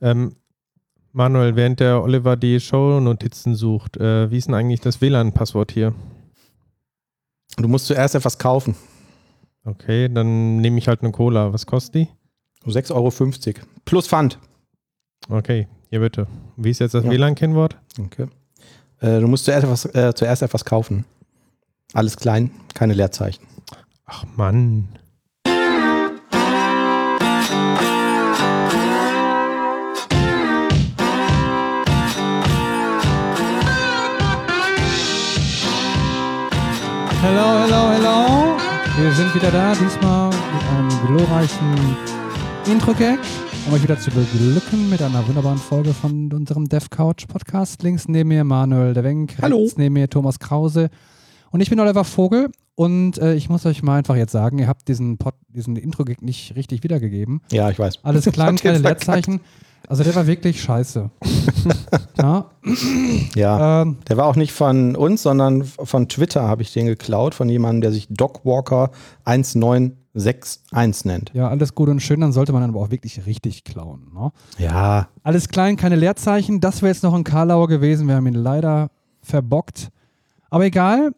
Ähm, Manuel, während der Oliver die Show-Notizen sucht, äh, wie ist denn eigentlich das WLAN-Passwort hier? Du musst zuerst etwas kaufen. Okay, dann nehme ich halt eine Cola. Was kostet die? 6,50 Euro. Plus Pfand. Okay, hier bitte. Wie ist jetzt das Ja. WLAN-Kennwort? Okay. Äh, du musst zuerst etwas, äh, zuerst etwas kaufen. Alles klein, keine Leerzeichen. Ach Mann. Hello, hello, hello. Wir sind wieder da, diesmal mit einem glorreichen Intro-Gag, um euch wieder zu beglücken mit einer wunderbaren Folge von unserem Dev Couch Podcast. Links neben mir Manuel De Wenk, Hallo. rechts neben mir Thomas Krause und ich bin Oliver Vogel und äh, ich muss euch mal einfach jetzt sagen, ihr habt diesen, Pod, diesen Intro-Gag nicht richtig wiedergegeben. Ja, ich weiß. Alles klein, hab keine den verkackt. Also der war wirklich scheiße. ja, Ja. ähm, Der war auch nicht von uns, sondern von Twitter habe ich den geklaut, von jemandem, der sich Dogwalker 1961 nennt. ja, alles gut und schön, dann sollte man dann aber auch wirklich richtig klauen. Ne? Ja, Alles klein, keine Leerzeichen. Das wäre jetzt noch ein Karlauer gewesen. Wir haben ihn leider verbockt. Aber egal.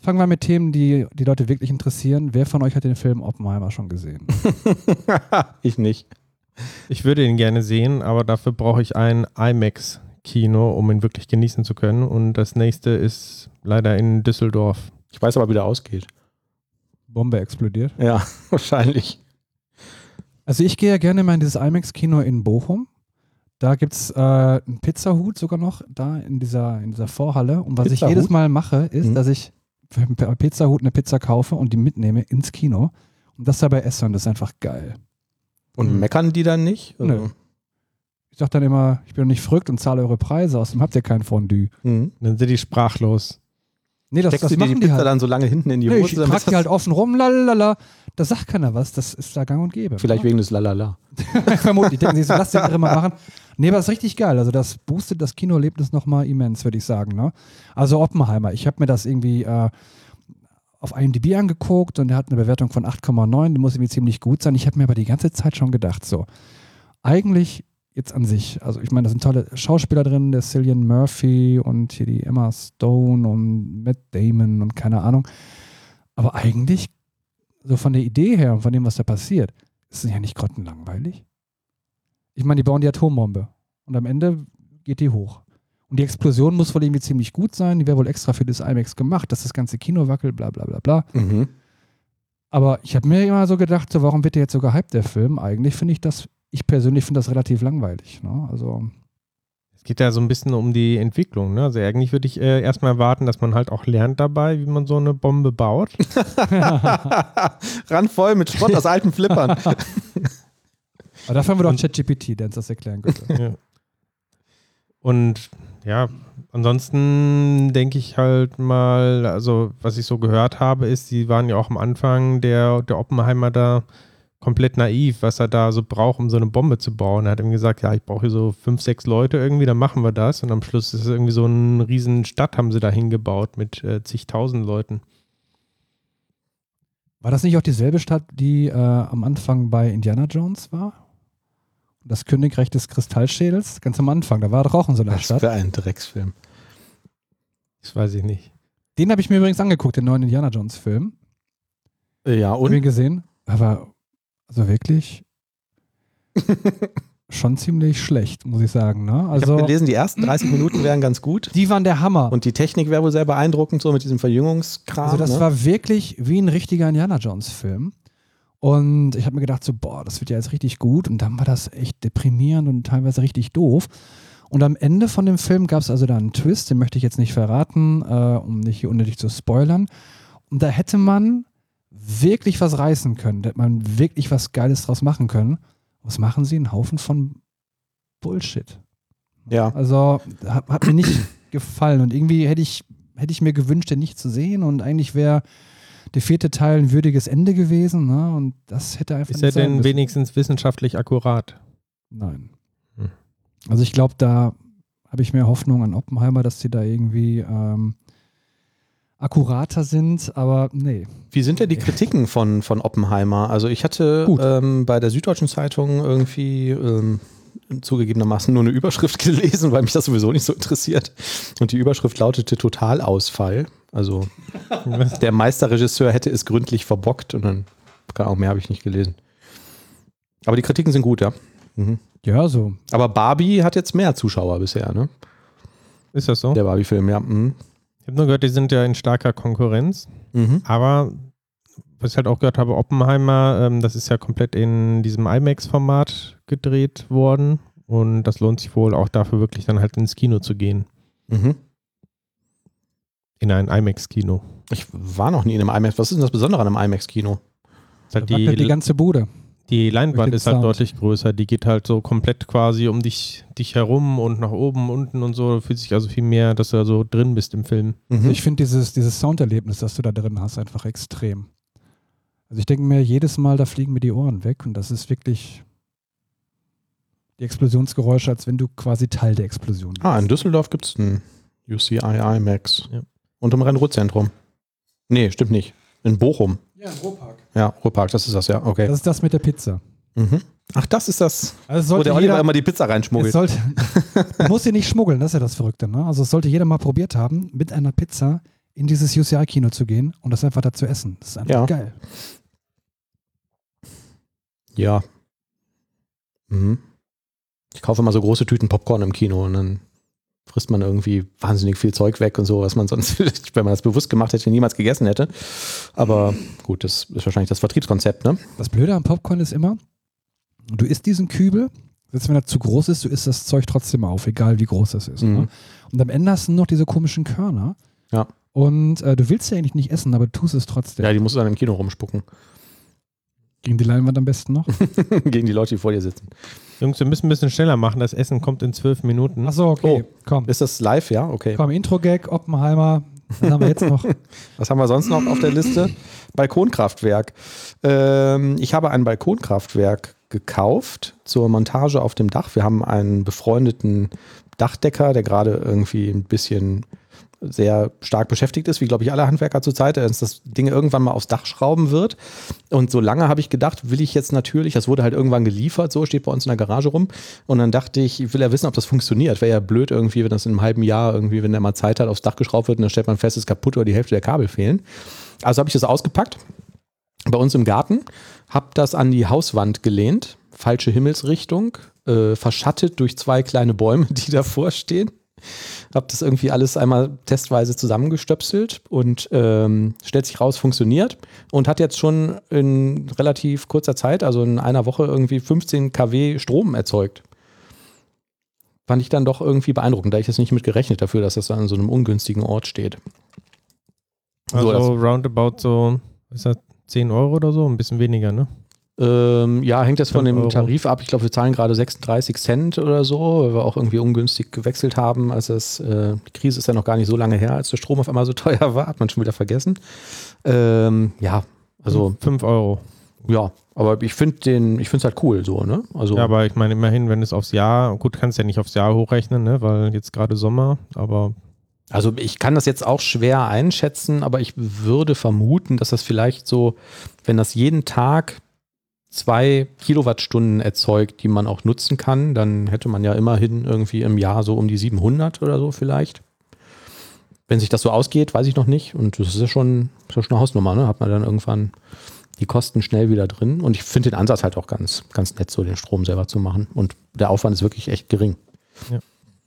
Fangen wir mit Themen, die die Leute wirklich interessieren. Wer von euch hat den Film Oppenheimer schon gesehen? ich nicht. Ich würde ihn gerne sehen, aber dafür brauche ich ein IMAX-Kino, um ihn wirklich genießen zu können. Und das nächste ist leider in Düsseldorf. Ich weiß aber, wie der ausgeht. Bombe explodiert. Ja, wahrscheinlich. Also ich gehe ja gerne mal in dieses IMAX-Kino in Bochum. Da gibt es äh, einen Pizzahut sogar noch, da in dieser, in dieser Vorhalle. Und was ich jedes Mal mache, ist, Mhm. dass ich für einen Pizzahut eine Pizza kaufe und die mitnehme ins Kino und das dabei esse und das ist einfach geil. Und Hm. meckern die dann nicht? Also, Nö. Ich sage dann immer, ich bin doch nicht verrückt und zahle eure Preise, außerdem habt ihr kein Fondue. Mhm. Dann sind die sprachlos. Nee, das, Steckst das du dir die machen Pizza die halt. dann so lange hinten in die Nee, Hose? ich trage die halt offen rum, lalalala. Da sagt keiner was, das ist da gang und gäbe. Vielleicht wegen des Lalala. Vermutlich. Denken sie so, lass den andere mal machen. Nee, aber das ist richtig geil. Also das boostet das Kinoerlebnis nochmal immens, würde ich sagen. Ne? Also Oppenheimer, ich habe mir das irgendwie äh, auf IMDb angeguckt und der hat eine Bewertung von 8,9, die muss irgendwie ziemlich gut sein. Ich habe mir aber die ganze Zeit schon gedacht, so, eigentlich jetzt an sich, also ich meine, da sind tolle Schauspieler drin, der Cillian Murphy und hier die Emma Stone und Matt Damon und keine Ahnung. Aber eigentlich, so von der Idee her und von dem, was da passiert, ist es ja nicht grottenlangweilig. Ich meine, die bauen die Atombombe und am Ende geht die hoch. Und die Explosion muss wohl irgendwie ziemlich gut sein, die wäre wohl extra für das IMAX gemacht, dass das ganze Kino wackelt, bla bla bla bla. Mhm. Aber ich habe mir immer so gedacht, so, warum wird der jetzt so gehypt, der Film? Eigentlich finde ich das, ich persönlich finde das relativ langweilig. Ne? Also, Es geht ja so ein bisschen um die Entwicklung. Ne? Also eigentlich würde ich äh, erstmal erwarten, dass man halt auch lernt dabei, wie man so eine Bombe baut. Randvoll mit Schrott aus alten Flippern. aber dafür haben wir doch ChatGPT, der uns das erklären könnte. Ja. Und ja, ansonsten denke ich halt mal, also was ich so gehört habe, ist, die waren ja auch am Anfang der, der Oppenheimer da komplett naiv, was er da so braucht, um so eine Bombe zu bauen. Er hat ihm gesagt, ja, ich brauche hier so fünf, sechs Leute irgendwie, dann machen wir das. Und am Schluss ist es irgendwie so eine riesen Stadt, haben sie da hingebaut mit äh, zigtausend Leuten. War das nicht auch dieselbe Stadt, die äh, am Anfang bei Indiana Jones war? Das Königreich des Kristallschädels? Ganz am Anfang, da war doch auch in so einer Was Stadt. für ein Drecksfilm. Das weiß ich nicht. Den habe ich mir übrigens angeguckt, den neuen Indiana Jones Film. Äh, Ja, Und? ihn und? gesehen. Aber also wirklich schon ziemlich schlecht, muss ich sagen. Ne? Ich habe Also gelesen, die ersten 30 Minuten wären ganz gut. die waren der Hammer. Und die Technik wäre wohl sehr beeindruckend, so mit diesem Verjüngungskram. also das ne? war wirklich wie ein richtiger Indiana Jones Film. Und ich habe mir gedacht, so, boah, das wird ja jetzt richtig gut. Und dann war das echt deprimierend und teilweise richtig doof. Und am Ende von dem Film gab es also da einen Twist, den möchte ich jetzt nicht verraten, äh, um nicht hier unnötig zu spoilern. Und da hätte man wirklich was reißen können. Da hätte man wirklich was Geiles draus machen können. Was machen sie? Ein Haufen von Bullshit. Ja. Also hat, hat mir nicht gefallen. Und irgendwie hätte ich, hätte ich mir gewünscht, den nicht zu sehen. Und eigentlich wäre der vierte Teil ein würdiges Ende gewesen. Ne? Und das hätte einfach Ist er denn müssen. wenigstens wissenschaftlich akkurat? Nein. Hm. Also ich glaube, da habe ich mehr Hoffnung an Oppenheimer, dass sie da irgendwie ähm, akkurater sind, aber nee. Wie sind denn die Kritiken von, von Oppenheimer? Also ich hatte ähm, bei der Süddeutschen Zeitung irgendwie ähm, zugegebenermaßen nur eine Überschrift gelesen, weil mich das sowieso nicht so interessiert. Und die Überschrift lautete Totalausfall. Also der Meisterregisseur hätte es gründlich verbockt und dann, keine Ahnung, mehr habe ich nicht gelesen. Aber die Kritiken sind gut, ja. Mhm. Ja, so. Aber Barbie hat jetzt mehr Zuschauer bisher, ne? Ist das so? Der Barbie-Film, ja. Mhm. Ich habe nur gehört, die sind ja in starker Konkurrenz. Mhm. Aber was ich halt auch gehört habe, Oppenheimer, ähm, das ist ja komplett in diesem IMAX-Format gedreht worden. Und das lohnt sich wohl auch dafür, wirklich dann halt ins Kino zu gehen. Mhm. In ein IMAX-Kino. Ich war noch nie in einem IMAX. Was ist denn das Besondere an einem IMAX-Kino? Halt die die, ganze Bude. die Leinwand ist halt Sound. deutlich größer. Die geht halt so komplett quasi um dich, dich herum und nach oben, unten und so. Fühlt sich also viel mehr, dass du da so drin bist im Film. Mhm. Ich finde dieses, dieses Sounderlebnis, das du da drin hast, einfach extrem. Also ich denke mir, jedes Mal, da fliegen mir die Ohren weg und das ist wirklich die Explosionsgeräusche, als wenn du quasi Teil der Explosion bist. Ah, in Düsseldorf gibt es ein UCI IMAX. Ja. Und im Rhein-Ruhr-Zentrum. Nee, stimmt nicht. In Bochum. Ja, im Ruhrpark. Ja, Ruhrpark, das ist das, ja. Okay. Das ist das mit der Pizza. Mhm. Ach, das ist das, Also wo sollte der Oliver jeder, immer die Pizza es reinschmuggelt. sollte, du musst sie nicht schmuggeln, das ist ja das Verrückte. Ne? Also es sollte jeder mal probiert haben, mit einer Pizza in dieses UCI-Kino zu gehen und das einfach da zu essen. Das ist einfach Ja. geil. Ja. Mhm. Ich kaufe immer so große Tüten Popcorn im Kino und dann frisst man irgendwie wahnsinnig viel Zeug weg und so, was man sonst, wenn man das bewusst gemacht hätte, niemals gegessen hätte. Aber gut, das ist wahrscheinlich das Vertriebskonzept, ne? Das Blöde am Popcorn ist immer, du isst diesen Kübel, selbst wenn er zu groß ist, du isst das Zeug trotzdem auf, egal wie groß das ist. Mhm. Ne? Und am Ende hast du noch diese komischen Körner. Ja. Und äh, du willst ja eigentlich nicht essen, aber du tust es trotzdem. Ja, die musst du dann im Kino rumspucken. Gegen die Leinwand am besten noch. Gegen die Leute, die vor dir sitzen. Jungs, wir müssen ein bisschen schneller machen. Das Essen kommt in zwölf Minuten. Achso, okay. Komm. Ist das live, ja? Okay. Komm, Intro-Gag, Oppenheimer. Dann haben wir jetzt noch. Was haben wir sonst noch auf der Liste? Balkonkraftwerk. Ähm, ich habe ein Balkonkraftwerk gekauft zur Montage auf dem Dach. Wir haben einen befreundeten Dachdecker, der gerade irgendwie ein bisschen sehr stark beschäftigt ist, wie glaube ich alle Handwerker zurzeit, uns das Ding irgendwann mal aufs Dach schrauben wird. Und so lange habe ich gedacht, will ich jetzt natürlich, das wurde halt irgendwann geliefert, so steht bei uns in der Garage rum. Und dann dachte ich, ich will ja wissen, ob das funktioniert. Wäre ja blöd irgendwie, wenn das in einem halben Jahr irgendwie, wenn der mal Zeit hat, aufs Dach geschraubt wird und dann stellt man fest, es ist kaputt oder die Hälfte der Kabel fehlen. Also habe ich das ausgepackt bei uns im Garten, habe das an die Hauswand gelehnt, falsche Himmelsrichtung, äh, verschattet durch zwei kleine Bäume, die davor stehen. Habe das irgendwie alles einmal testweise zusammengestöpselt und ähm, stellt sich raus, funktioniert und hat jetzt schon in relativ kurzer Zeit, also in einer Woche irgendwie 15 kW Strom erzeugt. Fand ich dann doch irgendwie beeindruckend, da ich jetzt nicht mit gerechnet dafür, dass das an so einem ungünstigen Ort steht. also das- roundabout so, ist das 10 Euro oder so? Ein bisschen weniger, ne? Ähm, ja, hängt jetzt von dem Euro. Tarif ab. Ich glaube, wir zahlen gerade 36 Cent oder so, weil wir auch irgendwie ungünstig gewechselt haben. Also es, äh, die Krise ist ja noch gar nicht so lange her, als der Strom auf einmal so teuer war, hat man schon wieder vergessen. Ähm, ja, also 5 Euro. ja, aber ich finde den, ich finde es halt cool so, ne? Also Ja, aber ich meine, immerhin, wenn es aufs Jahr, gut, kannst ja nicht aufs Jahr hochrechnen, ne? Weil jetzt gerade Sommer, aber Also ich kann das jetzt auch schwer einschätzen, aber ich würde vermuten, dass das vielleicht so, wenn das jeden Tag zwei Kilowattstunden erzeugt, die man auch nutzen kann, dann hätte man ja immerhin irgendwie im Jahr so um die 700 oder so vielleicht. Wenn sich das so ausgeht, weiß ich noch nicht. Und das ist ja schon, ist ja schon eine Hausnummer, ne? Hat man dann irgendwann die Kosten schnell wieder drin. Und ich finde den Ansatz halt auch ganz, ganz nett, so den Strom selber zu machen. Und der Aufwand ist wirklich echt gering.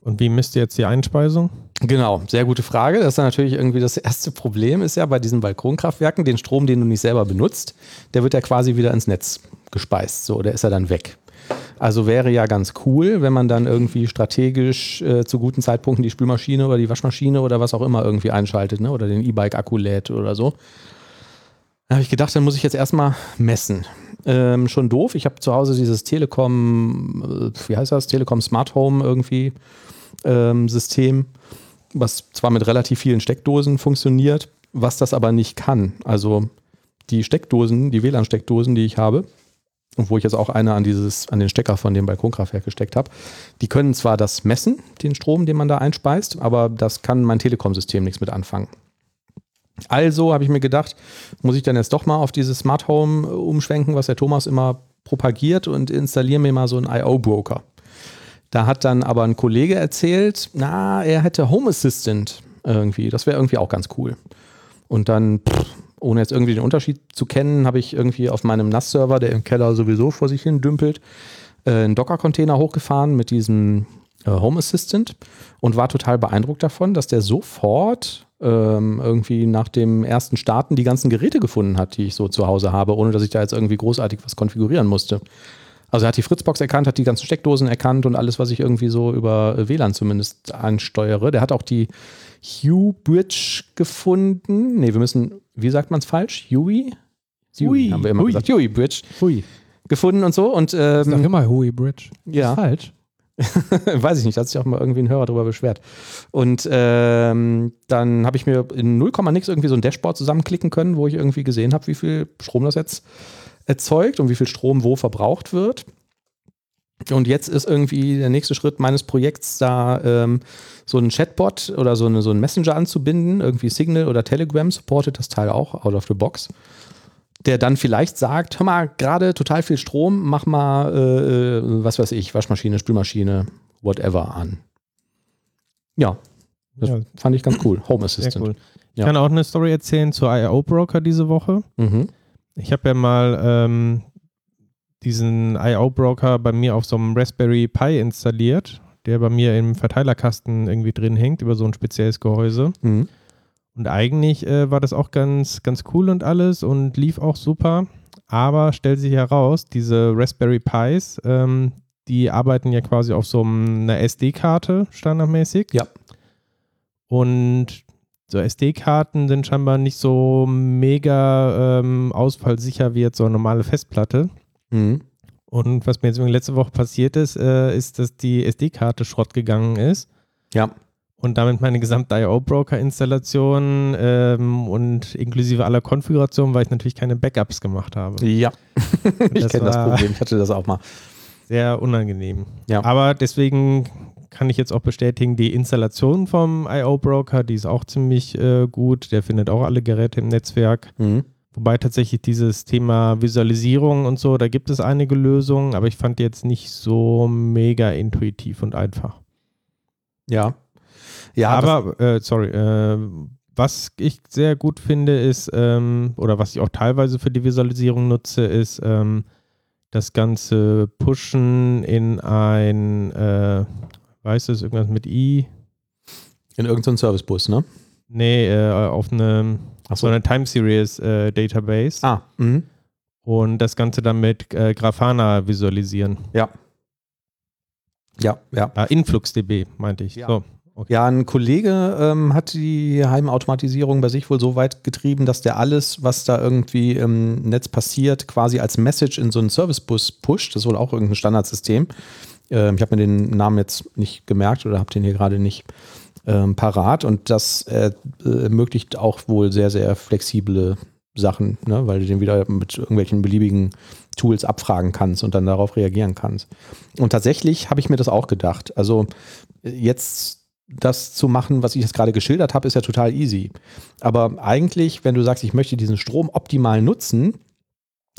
und wie misst ihr jetzt die Einspeisung? Genau, sehr gute Frage. Das ist natürlich irgendwie das erste Problem, ist ja bei diesen Balkonkraftwerken, den Strom, den du nicht selber benutzt, der wird ja quasi wieder ins Netz gespeist. So, der ist ja dann weg. Also wäre ja ganz cool, wenn man dann irgendwie strategisch äh, zu guten Zeitpunkten die Spülmaschine oder die Waschmaschine oder was auch immer irgendwie einschaltet, ne? oder den E-Bike-Akku lädt oder so. Da habe ich gedacht, dann muss ich jetzt erstmal messen. Ähm, schon doof. Ich habe zu Hause dieses Telekom, äh, wie heißt das? Telekom Smart Home irgendwie ähm, System, was zwar mit relativ vielen Steckdosen funktioniert, was das aber nicht kann. Also die Steckdosen, die WLAN-Steckdosen, die ich habe, und wo ich jetzt auch eine an dieses, an den Stecker von dem Balkonkraftwerk gesteckt habe, die können zwar das messen, den Strom, den man da einspeist, aber das kann mein Telekom-System nichts mit anfangen. Also habe ich mir gedacht, muss ich dann jetzt doch mal auf dieses Smart Home äh, umschwenken, was der Thomas immer propagiert und installiere mir mal so einen IO-Broker. Da hat dann aber ein Kollege erzählt, na, er hätte Home Assistant irgendwie. Das wäre irgendwie auch ganz cool. Und dann, pff, ohne jetzt irgendwie den Unterschied zu kennen, habe ich irgendwie auf meinem NAS-Server, der im Keller sowieso vor sich hin dümpelt, äh, einen Docker-Container hochgefahren mit diesem äh, Home Assistant und war total beeindruckt davon, dass der sofort ähm, irgendwie nach dem ersten Starten die ganzen Geräte gefunden hat, die ich so zu Hause habe, ohne dass ich da jetzt irgendwie großartig was konfigurieren musste. Also er hat die Fritzbox erkannt, hat die ganzen Steckdosen erkannt und alles, was ich irgendwie so über äh, WLAN zumindest ansteuere. Der hat auch die Hue Bridge gefunden. Nee, wir müssen, wie sagt man es falsch? Huey? Hui, haben wir immer Hui. gesagt. Huey Bridge Hui. gefunden und so. Und ähm, immer Hui Bridge. ja. Ist falsch. Weiß ich nicht, da hat sich auch mal irgendwie ein Hörer drüber beschwert. Und ähm, dann habe ich mir in 0, nix irgendwie so ein Dashboard zusammenklicken können, wo ich irgendwie gesehen habe, wie viel Strom das jetzt erzeugt und wie viel Strom wo verbraucht wird. Und jetzt ist irgendwie der nächste Schritt meines Projekts, da ähm, so einen Chatbot oder so, eine, so einen Messenger anzubinden. Irgendwie Signal oder Telegram supportet das Teil auch out of the box. Der dann vielleicht sagt, hör mal, gerade total viel Strom, mach mal, äh, äh, was weiß ich, Waschmaschine, Spülmaschine, whatever an. Ja, das Ja, fand ich ganz cool. Home Assistant. cool. Ich Ja. kann auch eine Story erzählen zur IO-Broker diese Woche. Mhm. Ich habe ja mal ähm, diesen IO-Broker bei mir auf so einem Raspberry Pi installiert, der bei mir im Verteilerkasten irgendwie drin hängt, über so ein spezielles Gehäuse. Mhm. Und eigentlich äh, war das auch ganz, ganz cool und alles und lief auch super. Aber stellt sich heraus, diese Raspberry Pis, ähm, die arbeiten ja quasi auf so einer SD-Karte standardmäßig. Ja. Und so SD-Karten sind scheinbar nicht so mega ähm, ausfallsicher wie jetzt so eine normale Festplatte. Mhm. Und was mir jetzt letzte Woche passiert ist, äh, ist, dass die SD-Karte Schrott gegangen ist Ja. und damit meine gesamte IO-Broker-Installation ähm, und inklusive aller Konfigurationen, weil ich natürlich keine Backups gemacht habe. Ja. ich kenne das Problem. Ich hatte das auch mal. Sehr unangenehm. Ja. Aber deswegen kann ich jetzt auch bestätigen, die Installation vom IO-Broker, die ist auch ziemlich äh, gut. Der findet auch alle Geräte im Netzwerk. Mhm. Wobei tatsächlich dieses Thema Visualisierung und so, da gibt es einige Lösungen, aber ich fand die jetzt nicht so mega intuitiv und einfach. Ja. Ja, aber, äh, sorry, äh, was ich sehr gut finde, ist, ähm, oder was ich auch teilweise für die Visualisierung nutze, ist ähm, das ganze Pushen in ein, äh, weißt du, irgendwas mit I? in irgendeinem Servicebus, ne? Nee, äh, auf eine, Ach so eine Time Series äh, Database Ah, mhm. und das Ganze dann mit äh, Grafana visualisieren. ja. Ja, ja. Ah, InfluxDB meinte ich. Ja. So, okay. Ja, ein Kollege ähm, hat die Heimautomatisierung bei sich wohl so weit getrieben, dass der alles, was da irgendwie im Netz passiert, quasi als Message in so einen Servicebus pusht. Das ist wohl auch irgendein Standardsystem. Ähm, ich habe mir den Namen jetzt nicht gemerkt oder habe den hier gerade nicht ähm, parat. Und das äh, äh, ermöglicht auch wohl sehr, sehr flexible Sachen, ne? weil du den wieder mit irgendwelchen beliebigen Tools abfragen kannst und dann darauf reagieren kannst. Und tatsächlich habe ich mir das auch gedacht. Also jetzt das zu machen, was ich jetzt gerade geschildert habe, ist ja total easy. Aber eigentlich, wenn du sagst, ich möchte diesen Strom optimal nutzen,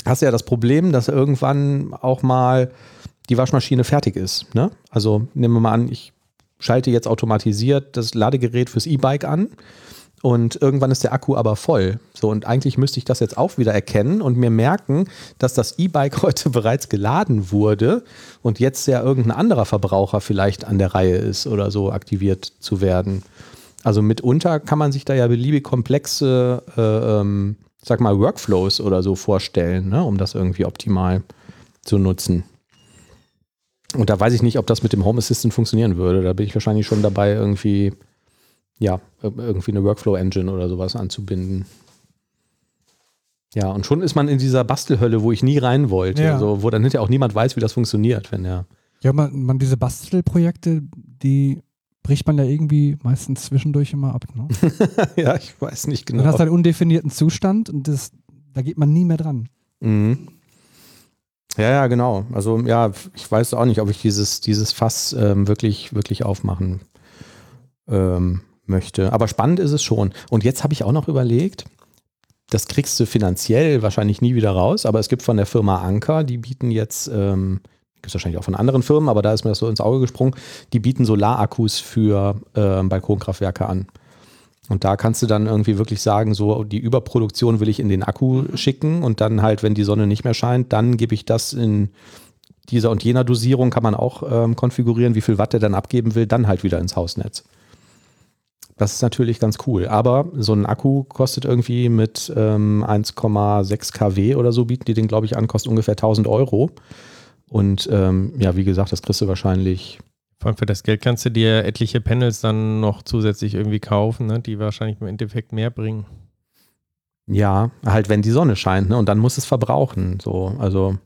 hast du ja das Problem, dass irgendwann auch mal die Waschmaschine fertig ist. Ne? Also nehmen wir mal an, ich schalte jetzt automatisiert das Ladegerät fürs E-Bike an und irgendwann ist der Akku aber voll. So, und eigentlich müsste ich das jetzt auch wieder erkennen und mir merken, dass das E-Bike heute bereits geladen wurde und jetzt ja irgendein anderer Verbraucher vielleicht an der Reihe ist oder so aktiviert zu werden. Also mitunter kann man sich da ja beliebig komplexe, äh, ähm, sag mal, Workflows oder so vorstellen, ne, um das irgendwie optimal zu nutzen. Und da weiß ich nicht, ob das mit dem Home Assistant funktionieren würde. Da bin ich wahrscheinlich schon dabei, irgendwie, ja, irgendwie eine Workflow-Engine oder sowas anzubinden. Ja, und schon ist man in dieser Bastelhölle, wo ich nie rein wollte. Ja. Also, wo dann hinterher auch niemand weiß, wie das funktioniert, wenn er. Ja, man, man diese Bastelprojekte, die bricht man ja irgendwie meistens zwischendurch immer ab. Ne? ja, ich weiß nicht Du genau. hast einen undefinierten Zustand und das, da geht man nie mehr dran. Mhm. Ja, ja, genau. Also ja, ich weiß auch nicht, ob ich dieses, dieses Fass ähm, wirklich, wirklich aufmachen ähm, möchte. Aber spannend ist es schon. Und jetzt habe ich auch noch überlegt, das kriegst du finanziell wahrscheinlich nie wieder raus, aber es gibt von der Firma Anker, die bieten jetzt, ähm, es wahrscheinlich auch von anderen Firmen, aber da ist mir das so ins Auge gesprungen, die bieten Solarakkus für äh, Balkonkraftwerke an. Und da kannst du dann irgendwie wirklich sagen, so die Überproduktion will ich in den Akku schicken und dann halt, wenn die Sonne nicht mehr scheint, dann gebe ich das in dieser und jener Dosierung, kann man auch ähm, konfigurieren, wie viel Watt der dann abgeben will, dann halt wieder ins Hausnetz. Das ist natürlich ganz cool. Aber so ein Akku kostet irgendwie mit ähm, 1,6 kW oder so, bieten die den, glaube ich, an, kostet ungefähr 1000 Euro. Und ähm, ja, wie gesagt, das kriegst du wahrscheinlich vor allem für das Geld kannst du dir etliche Panels dann noch zusätzlich irgendwie kaufen, ne, die wahrscheinlich im Endeffekt mehr bringen. Ja, halt wenn die Sonne scheint, ne? Und dann muss es verbrauchen. So, also,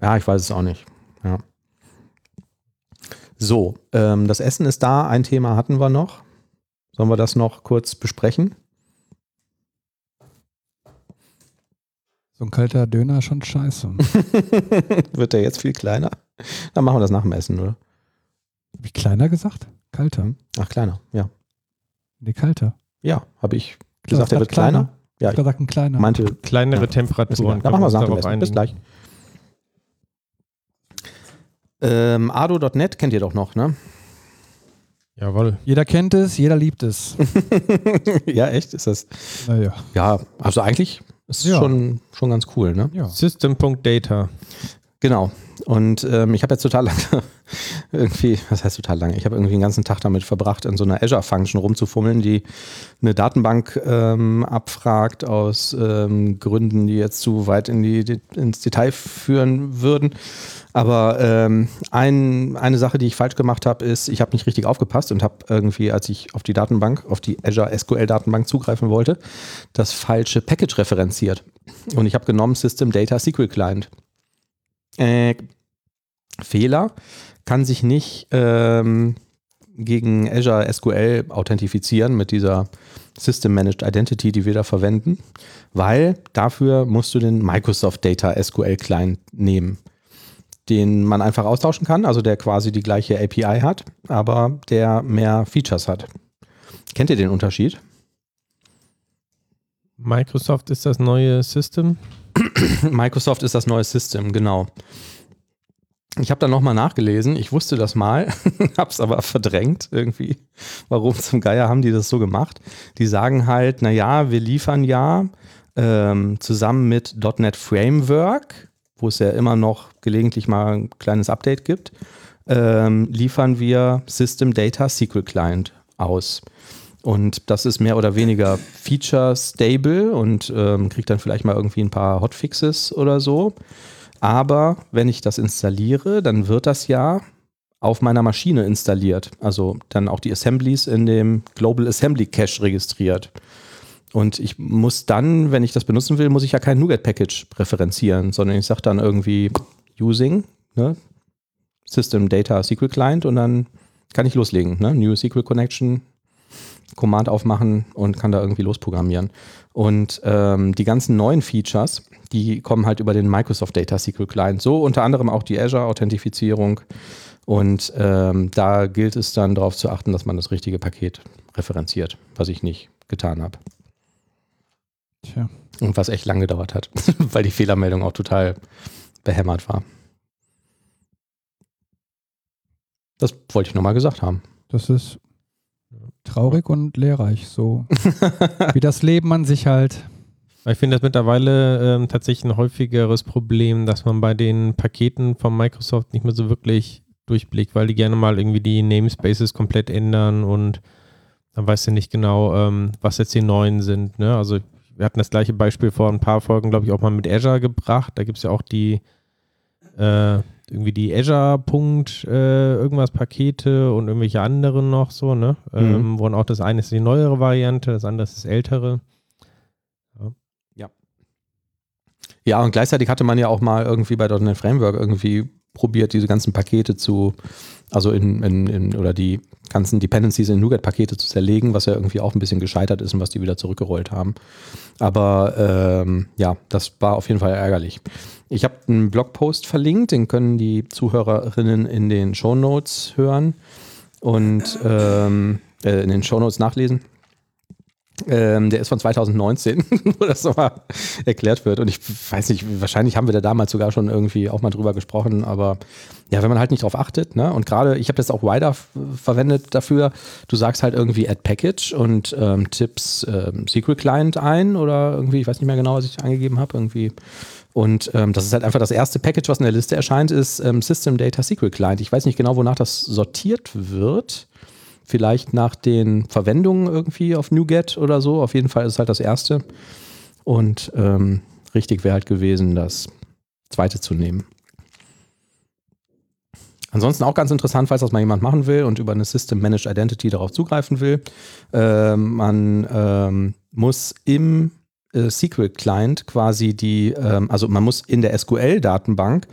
ja, ich weiß es auch nicht. Ja. So, ähm, das Essen ist da. Ein Thema hatten wir noch. Sollen wir das noch kurz besprechen? So ein kalter Döner ist schon scheiße. Wird der jetzt viel kleiner? Dann machen wir das nach dem Essen, oder? Wie kleiner gesagt? Kalter. Ach, kleiner, ja. Nee, kalter. Ja, habe ich gesagt, der wird kleiner. Ja, ich gesagt, ein kleiner. Meinte kleinere ja. Temperaturen. Da machen wir es dem Essen. Bis gleich. Ähm, Ado.net kennt ihr doch noch, ne? Jawohl. Jeder kennt es, jeder liebt es. ja, echt? Ist das? Naja. Ja, also eigentlich ist es ja. schon, schon ganz cool, ne? Ja. System.data. Genau. Und ähm, ich habe jetzt total lange irgendwie, was heißt total lange? Ich habe irgendwie den ganzen Tag damit verbracht, in so einer Azure-Function rumzufummeln, die eine Datenbank ähm, abfragt aus ähm, Gründen, die jetzt zu weit in die, ins Detail führen würden. Aber ähm, ein, eine Sache, die ich falsch gemacht habe, ist, ich habe nicht richtig aufgepasst und habe irgendwie, als ich auf die Datenbank, auf die Azure SQL-Datenbank zugreifen wollte, das falsche Package referenziert. Und ich habe genommen System Data SQL Client. Äh, Fehler kann sich nicht ähm, gegen Azure SQL authentifizieren mit dieser System Managed Identity, die wir da verwenden, weil dafür musst du den Microsoft Data SQL Client nehmen, den man einfach austauschen kann, also der quasi die gleiche API hat, aber der mehr Features hat. Kennt ihr den Unterschied? Microsoft ist das neue System? Microsoft ist das neue System, genau. Ich habe dann nochmal nachgelesen. Ich wusste das mal, habe es aber verdrängt irgendwie. Warum zum Geier haben die das so gemacht? Die sagen halt, naja, wir liefern ja ähm, zusammen mit .NET Framework, wo es ja immer noch gelegentlich mal ein kleines Update gibt, ähm, liefern wir System Data SQL Client aus. Und das ist mehr oder weniger feature stable und ähm, kriegt dann vielleicht mal irgendwie ein paar Hotfixes oder so. Aber wenn ich das installiere, dann wird das ja auf meiner Maschine installiert. Also dann auch die Assemblies in dem Global Assembly Cache registriert. Und ich muss dann, wenn ich das benutzen will, muss ich ja kein NuGet-Package präferenzieren, sondern ich sage dann irgendwie using ne, System Data SQL Client und dann kann ich loslegen. Ne? New SQL Connection, Command aufmachen und kann da irgendwie losprogrammieren. Und ähm, die ganzen neuen Features, die kommen halt über den Microsoft Data SQL Client. So unter anderem auch die Azure-Authentifizierung. Und ähm, da gilt es dann darauf zu achten, dass man das richtige Paket referenziert, was ich nicht getan habe. Tja. Und was echt lang gedauert hat, weil die Fehlermeldung auch total behämmert war. Das wollte ich nochmal gesagt haben. Das ist traurig und lehrreich, so wie das Leben an sich halt. Ich finde das mittlerweile ähm, tatsächlich ein häufigeres Problem, dass man bei den Paketen von Microsoft nicht mehr so wirklich durchblickt, weil die gerne mal irgendwie die Namespaces komplett ändern und dann weißt du nicht genau, ähm, was jetzt die neuen sind. Ne? Also wir hatten das gleiche Beispiel vor ein paar Folgen, glaube ich, auch mal mit Azure gebracht. Da gibt es ja auch die äh, irgendwie die Azure Punkt äh, irgendwas Pakete und irgendwelche anderen noch so, ne? Mhm. Ähm, wo auch das eine ist die neuere Variante, das andere ist das ältere. Ja. ja. Ja, und gleichzeitig hatte man ja auch mal irgendwie bei .NET Framework irgendwie probiert, diese ganzen Pakete zu, also in, in, in oder die ganzen Dependencies in NuGet-Pakete zu zerlegen, was ja irgendwie auch ein bisschen gescheitert ist und was die wieder zurückgerollt haben. Aber ähm, ja, das war auf jeden Fall ärgerlich. Ich habe einen Blogpost verlinkt, den können die Zuhörerinnen in den Show Notes hören und ähm, äh, in den Show Notes nachlesen. Ähm, der ist von 2019, wo das nochmal erklärt wird. Und ich weiß nicht, wahrscheinlich haben wir da damals sogar schon irgendwie auch mal drüber gesprochen, aber ja, wenn man halt nicht drauf achtet, ne? Und gerade, ich habe das auch Wider verwendet dafür, du sagst halt irgendwie Add Package und ähm, tippst ähm, Secret Client ein oder irgendwie, ich weiß nicht mehr genau, was ich angegeben habe, irgendwie. Und ähm, das ist halt einfach das erste Package, was in der Liste erscheint, ist ähm, System Data Secret Client. Ich weiß nicht genau, wonach das sortiert wird vielleicht nach den Verwendungen irgendwie auf NuGet oder so. Auf jeden Fall ist es halt das erste. Und ähm, richtig wäre halt gewesen, das zweite zu nehmen. Ansonsten auch ganz interessant, falls das mal jemand machen will und über eine System Managed Identity darauf zugreifen will. Ähm, man ähm, muss im äh, SQL Client quasi die, ähm, also man muss in der SQL-Datenbank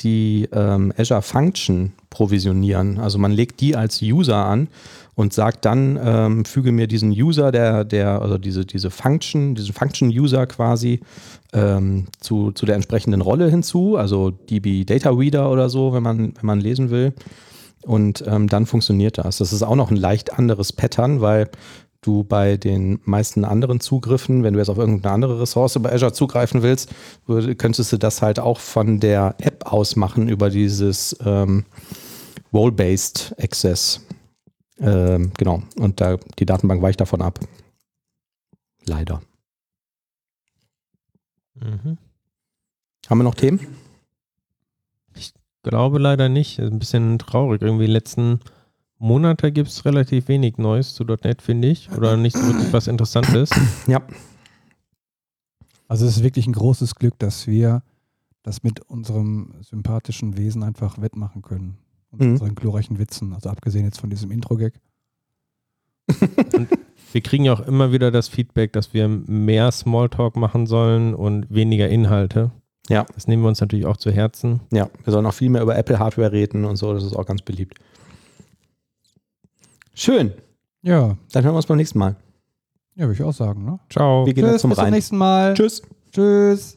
die ähm, Azure Function provisionieren. Also man legt die als User an und sagt dann, ähm, füge mir diesen User, der, der, also diese, diese Function, diesen Function-User quasi ähm, zu, zu der entsprechenden Rolle hinzu, also DB Data Reader oder so, wenn man, wenn man lesen will. Und ähm, dann funktioniert das. Das ist auch noch ein leicht anderes Pattern, weil du bei den meisten anderen Zugriffen, wenn du jetzt auf irgendeine andere Ressource bei Azure zugreifen willst, könntest du das halt auch von der App aus machen über dieses ähm, Role-Based Access. Ähm, genau. Und da, die Datenbank weicht davon ab. Leider. Mhm. Haben wir noch Themen? Ich glaube leider nicht. Ein bisschen traurig. Irgendwie letzten Monate gibt es relativ wenig Neues zu .NET, finde ich. Oder nicht so wirklich was Interessantes. Ja. Also es ist wirklich ein großes Glück, dass wir das mit unserem sympathischen Wesen einfach wettmachen können. Und mhm. unseren glorreichen Witzen. Also abgesehen jetzt von diesem Intro-Gag. wir kriegen ja auch immer wieder das Feedback, dass wir mehr Smalltalk machen sollen und weniger Inhalte. Ja. Das nehmen wir uns natürlich auch zu Herzen. Ja, wir sollen auch viel mehr über Apple-Hardware reden und so. Das ist auch ganz beliebt. Schön. Ja. Dann hören wir uns beim nächsten Mal. Ja, würde ich auch sagen. Ne? Ciao. Wir gehen Tschüss, zum bis Rhein. zum nächsten Mal. Tschüss. Tschüss.